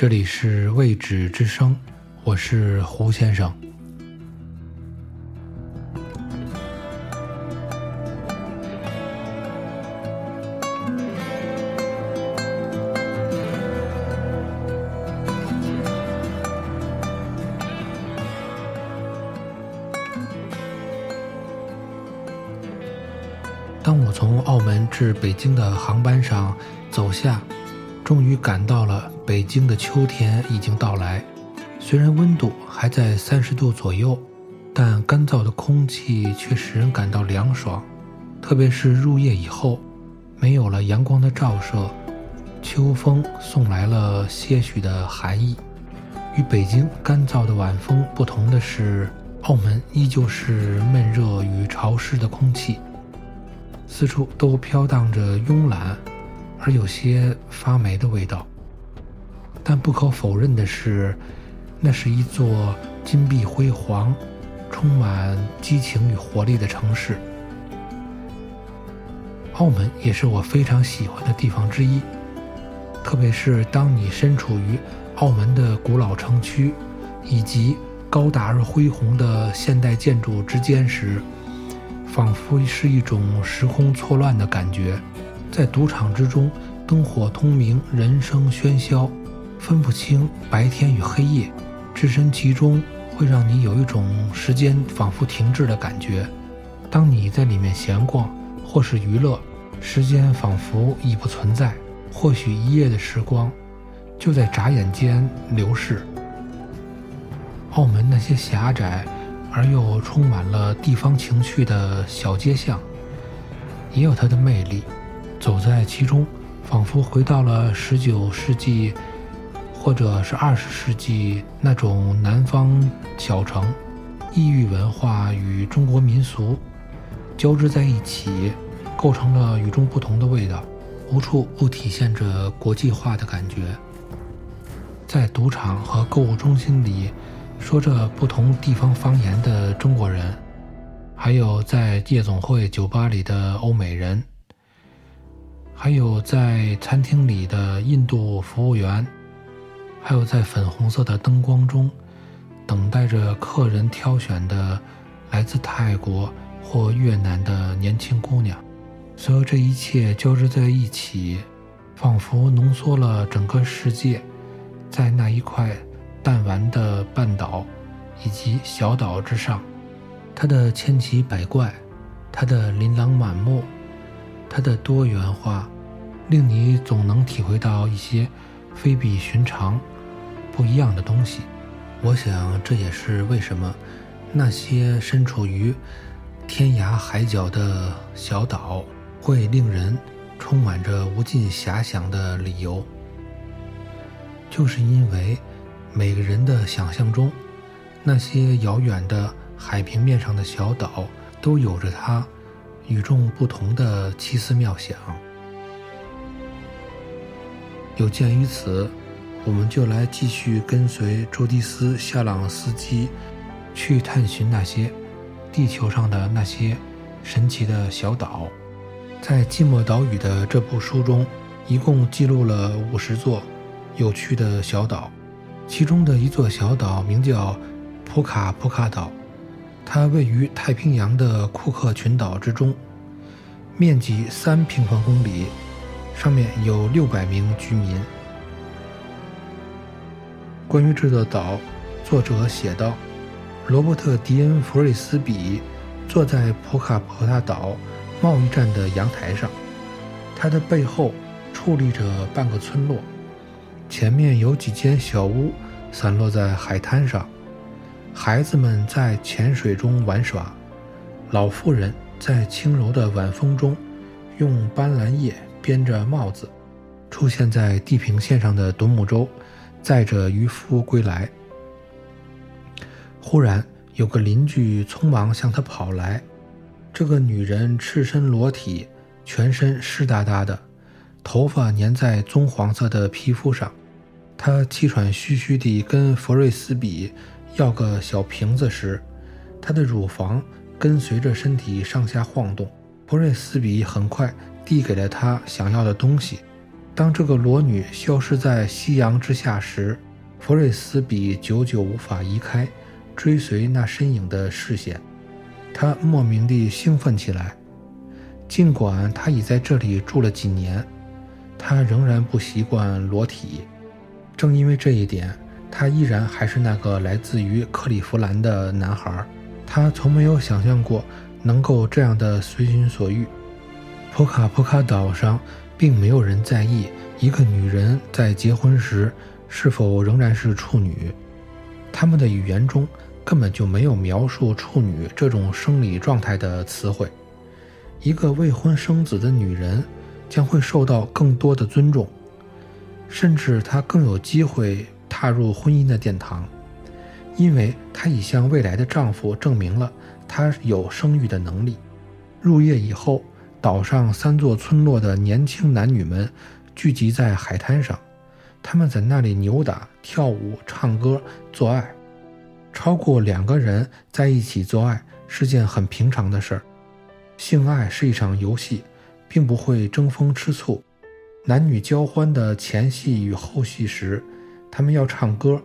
这里是未止之声，我是胡先生。当我从澳门至北京的航班上走下，终于赶到了北京的秋天已经到来。虽然温度还在三十度左右，但干燥的空气却使人感到凉爽。特别是入夜以后，没有了阳光的照射，秋风送来了些许的寒意。与北京干燥的晚风不同的是，澳门依旧是闷热与潮湿的空气。四处都飘荡着慵懒而有些发霉的味道，但不可否认的是，那是一座金碧辉煌、充满激情与活力的城市。澳门也是我非常喜欢的地方之一，特别是当你身处于澳门的古老城区以及高大而恢宏的现代建筑之间时。仿佛是一种时空错乱的感觉，在赌场之中，灯火通明，人声喧嚣，分不清白天与黑夜，置身其中会让你有一种时间仿佛停滞的感觉。当你在里面闲逛或是娱乐，时间仿佛已不存在，或许一夜的时光就在眨眼间流逝。澳门那些狭窄。而又充满了地方情趣的小街巷，也有它的魅力。走在其中，仿佛回到了十九世纪，或者是二十世纪那种南方小城。异域文化与中国民俗交织在一起，构成了与众不同的味道，无处不体现着国际化的感觉。在赌场和购物中心里。说着不同地方方言的中国人，还有在夜总会、酒吧里的欧美人，还有在餐厅里的印度服务员，还有在粉红色的灯光中等待着客人挑选的来自泰国或越南的年轻姑娘。所有这一切交织在一起，仿佛浓缩了整个世界，在那一块。弹丸的半岛以及小岛之上，它的千奇百怪，它的琳琅满目，它的多元化，令你总能体会到一些非比寻常、不一样的东西。我想，这也是为什么那些身处于天涯海角的小岛会令人充满着无尽遐想的理由，就是因为。每个人的想象中，那些遥远的海平面上的小岛，都有着它与众不同的奇思妙想。有鉴于此，我们就来继续跟随朱迪斯·夏朗斯基，去探寻那些地球上的那些神奇的小岛。在《寂寞岛屿》的这部书中，一共记录了五十座有趣的小岛。其中的一座小岛名叫普卡普卡岛，它位于太平洋的库克群岛之中，面积三平方公里，上面有六百名居民。关于这座岛，作者写道：罗伯特·迪恩·弗瑞斯比坐在普卡普卡岛贸易站的阳台上，他的背后矗立着半个村落。前面有几间小屋散落在海滩上，孩子们在浅水中玩耍，老妇人在轻柔的晚风中用斑斓叶编着帽子。出现在地平线上的独木舟载着渔夫归来。忽然有个邻居匆忙向他跑来，这个女人赤身裸体，全身湿哒哒的，头发粘在棕黄色的皮肤上。他气喘吁吁地跟弗瑞斯比要个小瓶子时，她的乳房跟随着身体上下晃动。弗瑞斯比很快递给了他想要的东西，当这个裸女消失在夕阳之下时，弗瑞斯比久久无法移开追随那身影的视线。他莫名地兴奋起来，尽管他已在这里住了几年，他仍然不习惯裸体。正因为这一点，他依然还是那个来自于克利夫兰的男孩。他从没有想象过能够这样的随心所欲。普卡普卡岛上并没有人在意一个女人在结婚时是否仍然是处女，他们的语言中根本就没有描述处女这种生理状态的词汇。一个未婚生子的女人将会受到更多的尊重，甚至她更有机会踏入婚姻的殿堂。因为她已向未来的丈夫证明了她有生育的能力。入夜以后，岛上三座村落的年轻男女们聚集在海滩上，他们在那里扭打、跳舞、唱歌、做爱。超过两个人在一起做爱是件很平常的事儿。性爱是一场游戏，并不会争风吃醋。男女交欢的前戏与后戏时，他们要唱歌。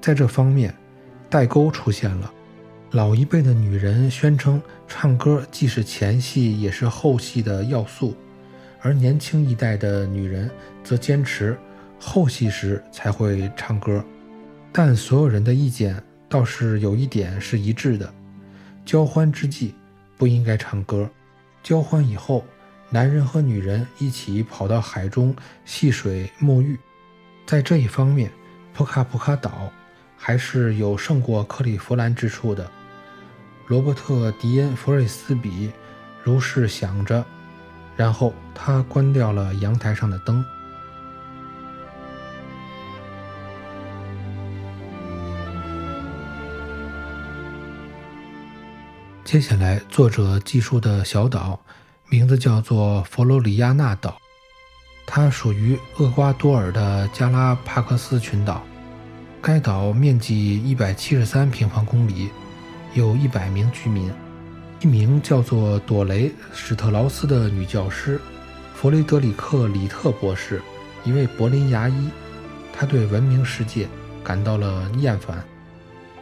在这方面，代沟出现了，老一辈的女人宣称唱歌既是前戏也是后戏的要素，而年轻一代的女人则坚持后戏时才会唱歌。但所有人的意见倒是有一点是一致的：交欢之际不应该唱歌。交欢以后，男人和女人一起跑到海中戏水沐浴。在这一方面，普卡普卡岛。还是有胜过克利夫兰之处的。罗伯特·迪恩·弗瑞斯比如是想着，然后他关掉了阳台上的灯。接下来，作者记述的小岛名字叫做佛罗里亚纳岛，它属于厄瓜多尔的加拉帕克斯群岛。该岛面积一百七十三平方公里，有一百名居民。一名叫做朵雷·史特劳斯的女教师，弗雷德里克·里特博士，一位柏林牙医。他对文明世界感到了厌烦。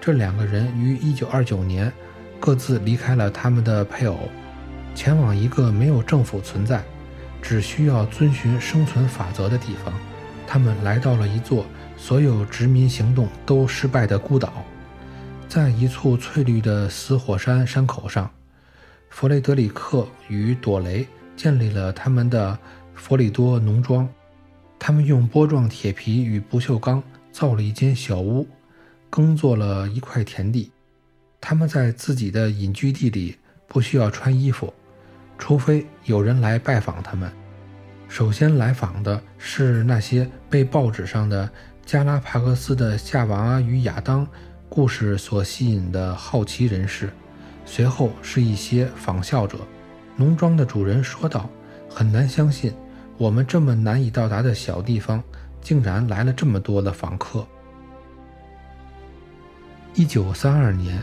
这两个人于1929年各自离开了他们的配偶，前往一个没有政府存在、只需要遵循生存法则的地方。他们来到了一座。所有殖民行动都失败的孤岛，在一簇翠绿的死火山山口上，弗雷德里克与朵雷建立了他们的弗里多农庄。他们用波状铁皮与不锈钢造了一间小屋，耕作了一块田地。他们在自己的隐居地里不需要穿衣服，除非有人来拜访他们。首先来访的是那些被报纸上的。加拉帕戈斯的夏娃与亚当故事所吸引的好奇人士，随后是一些仿效者。农庄的主人说道：“很难相信，我们这么难以到达的小地方，竟然来了这么多的访客。”一九三二年，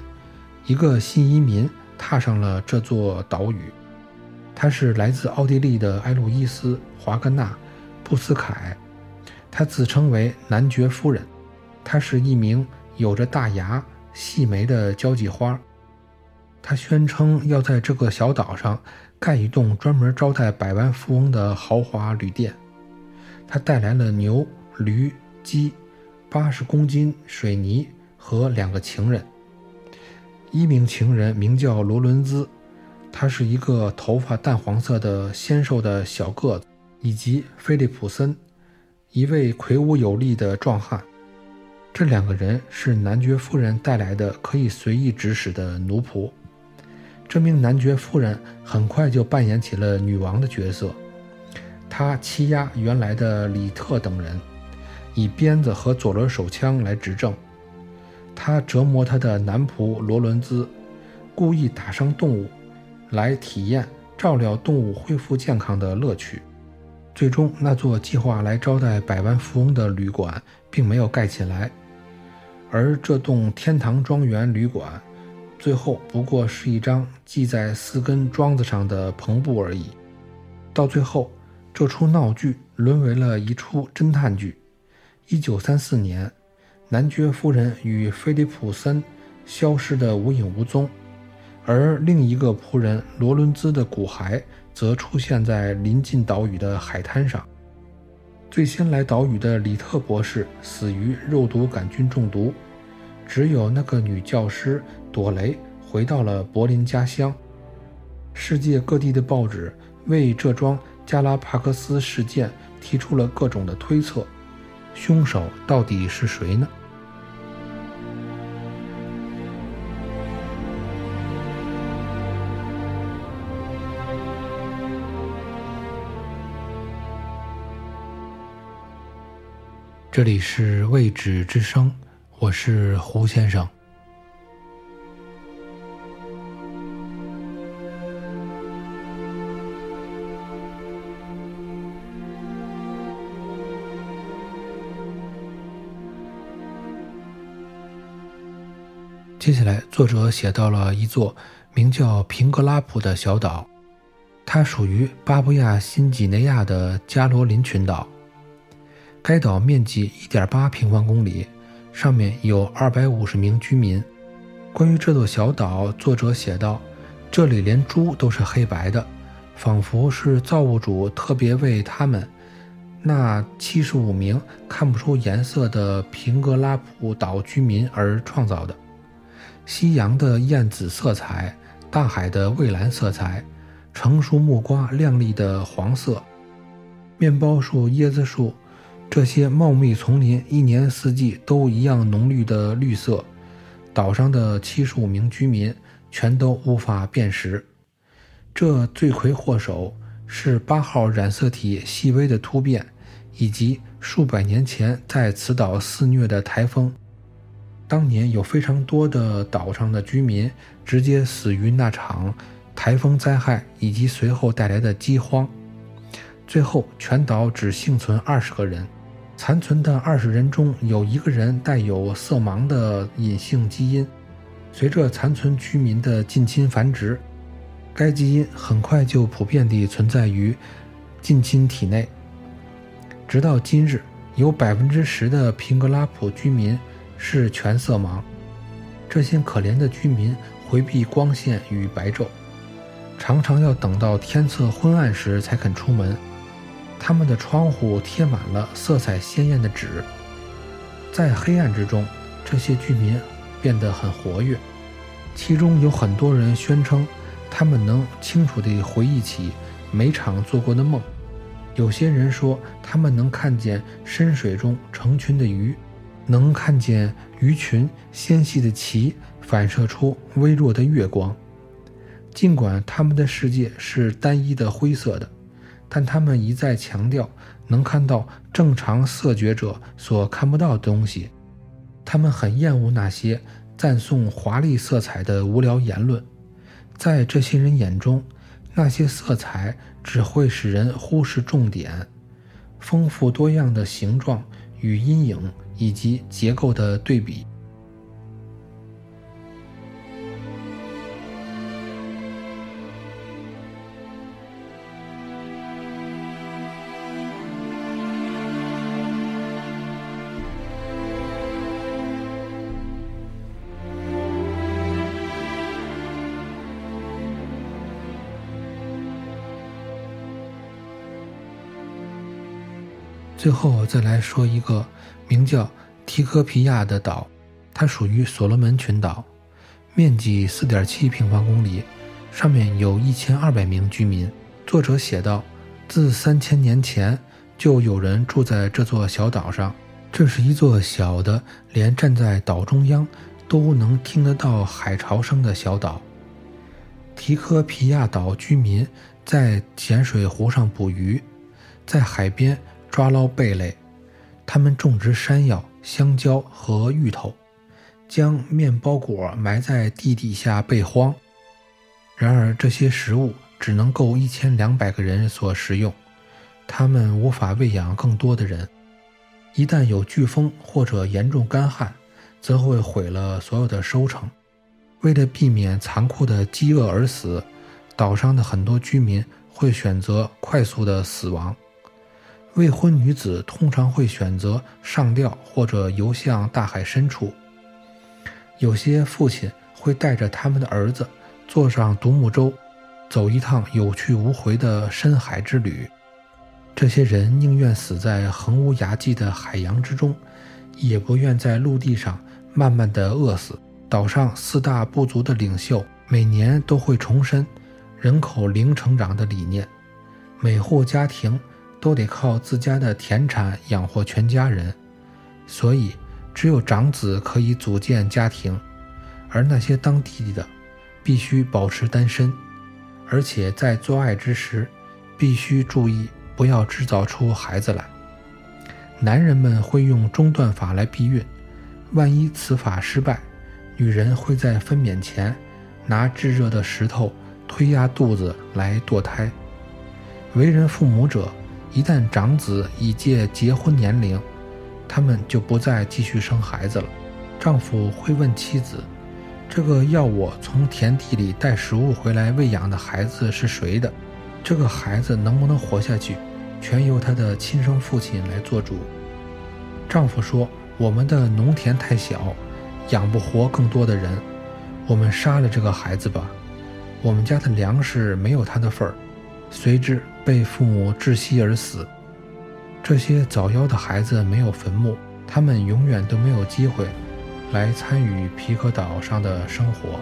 一个新移民踏上了这座岛屿，他是来自奥地利的埃路伊斯·华格纳·布斯凯。他自称为男爵夫人，他是一名有着大牙、细眉的交际花。她宣称要在这个小岛上盖一栋专门招待百万富翁的豪华旅店。他带来了牛、驴、鸡、八十公斤水泥和两个情人。一名情人名叫罗伦兹，他是一个头发淡黄色的纤瘦的小个子，以及菲利普森。一位魁梧有力的壮汉，这两个人是男爵夫人带来的可以随意指使的奴仆。这名男爵夫人很快就扮演起了女王的角色，她欺压原来的里特等人，以鞭子和左轮手枪来执政。她折磨她的男仆罗伦兹，故意打伤动物，来体验照料动物恢复健康的乐趣。最终，那座计划来招待百万富翁的旅馆并没有盖起来，而这栋天堂庄园旅馆最后不过是一张系在四根桩子上的篷布而已。到最后，这出闹剧沦为了一出侦探剧。一九三四年，男爵夫人与菲利普森消失得无影无踪，而另一个仆人罗伦兹的骨骸则出现在临近岛屿的海滩上。最先来岛屿的李特博士死于肉毒杆菌中毒，只有那个女教师朵雷回到了柏林家乡。世界各地的报纸为这桩加拉帕克斯事件提出了各种的推测。凶手到底是谁呢？这里是未知之声，我是胡先生。接下来，作者写到了一座名叫平格拉普的小岛，它属于巴布亚新几内亚的加罗林群岛。该岛面积1.8平方公里，上面有250名居民。关于这座小岛，作者写道：“这里连猪都是黑白的，仿佛是造物主特别为他们那75名看不出颜色的平格拉普岛居民而创造的。”夕阳的艳紫色彩，大海的蔚蓝色彩，成熟木瓜亮丽的黄色，面包树、椰子树，这些茂密丛林一年四季都一样浓绿的绿色，岛上的七十五名居民全都无法辨识。这罪魁祸首是八号染色体细微的突变，以及数百年前在此岛肆虐的台风。当年有非常多的岛上的居民直接死于那场台风灾害以及随后带来的饥荒，最后全岛只幸存二十个人，残存的二十人中有一个人带有色盲的隐性基因，随着残存居民的近亲繁殖，该基因很快就普遍地存在于近亲体内，直到今日，有百分之十的平格拉普居民。是全色盲，这些可怜的居民回避光线与白昼，常常要等到天色昏暗时才肯出门。他们的窗户贴满了色彩鲜艳的纸，在黑暗之中，这些居民变得很活跃。其中有很多人宣称，他们能清楚地回忆起每场做过的梦。有些人说，他们能看见深水中成群的鱼。能看见鱼群纤细的鳍反射出微弱的月光，尽管他们的世界是单一的灰色的，但他们一再强调能看到正常色觉者所看不到的东西。他们很厌恶那些赞颂华丽色彩的无聊言论，在这些人眼中，那些色彩只会使人忽视重点。丰富多样的形状与阴影。以及结构的对比。最后再来说一个。名叫提科皮亚的岛，它属于所罗门群岛，面积四点七平方公里，上面有一千二百名居民。作者写道：“自三千年前就有人住在这座小岛上。这是一座小的，连站在岛中央都能听得到海潮声的小岛。提科皮亚岛居民在咸水湖上捕鱼，在海边抓捞贝类。”他们种植山药、香蕉和芋头，将面包果埋在地底下备荒。然而，这些食物只能够一千两百个人所食用，他们无法喂养更多的人。一旦有飓风或者严重干旱，则会毁了所有的收成。为了避免残酷的饥饿而死，岛上的很多居民会选择快速的死亡。未婚女子通常会选择上吊或者游向大海深处。有些父亲会带着他们的儿子坐上独木舟，走一趟有去无回的深海之旅。这些人宁愿死在横无涯际的海洋之中，也不愿在陆地上慢慢的饿死。岛上四大部族的领袖每年都会重申人口零成长的理念，每户家庭都得靠自家的田产养活全家人，所以只有长子可以组建家庭，而那些当弟弟的必须保持单身，而且在做爱之时必须注意不要制造出孩子来。男人们会用中断法来避孕，万一此法失败。女人会在分娩前拿炙热的石头推压肚子来堕胎。为人父母者一旦长子已届结婚年龄，他们就不再继续生孩子了。丈夫会问妻子：“这个要我从田地里带食物回来喂养的孩子是谁的？这个孩子能不能活下去，全由他的亲生父亲来做主。”丈夫说：“我们的农田太小。”养不活更多的人，我们杀了这个孩子吧。我们家的粮食没有他的份儿，随之被父母窒息而死。这些早夭的孩子没有坟墓，他们永远都没有机会来参与皮克岛上的生活。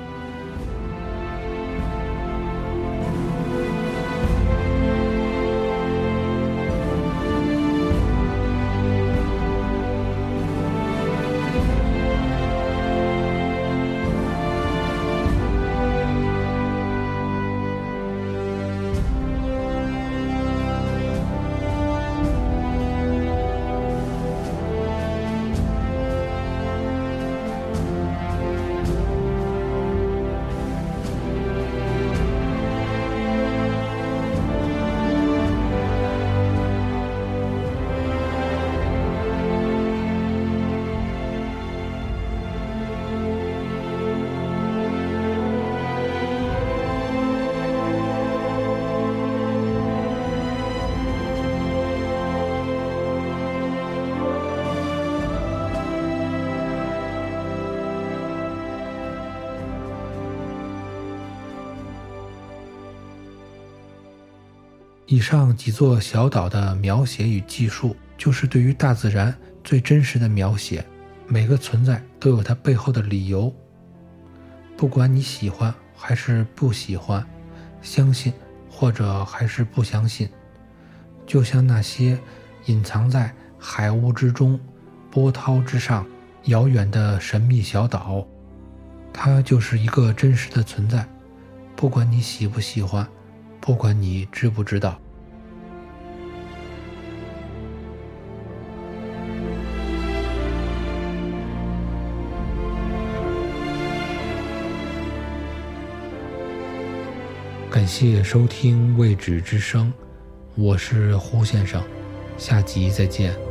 以上几座小岛的描写与记述，就是对于大自然最真实的描写。每个存在都有它背后的理由，不管你喜欢还是不喜欢，相信或者还是不相信，就像那些隐藏在海雾之中、波涛之上、遥远的神秘小岛，它就是一个真实的存在。不管你喜不喜欢。不管你知不知道，感谢收听《未知之声》，我是胡先生，下集再见。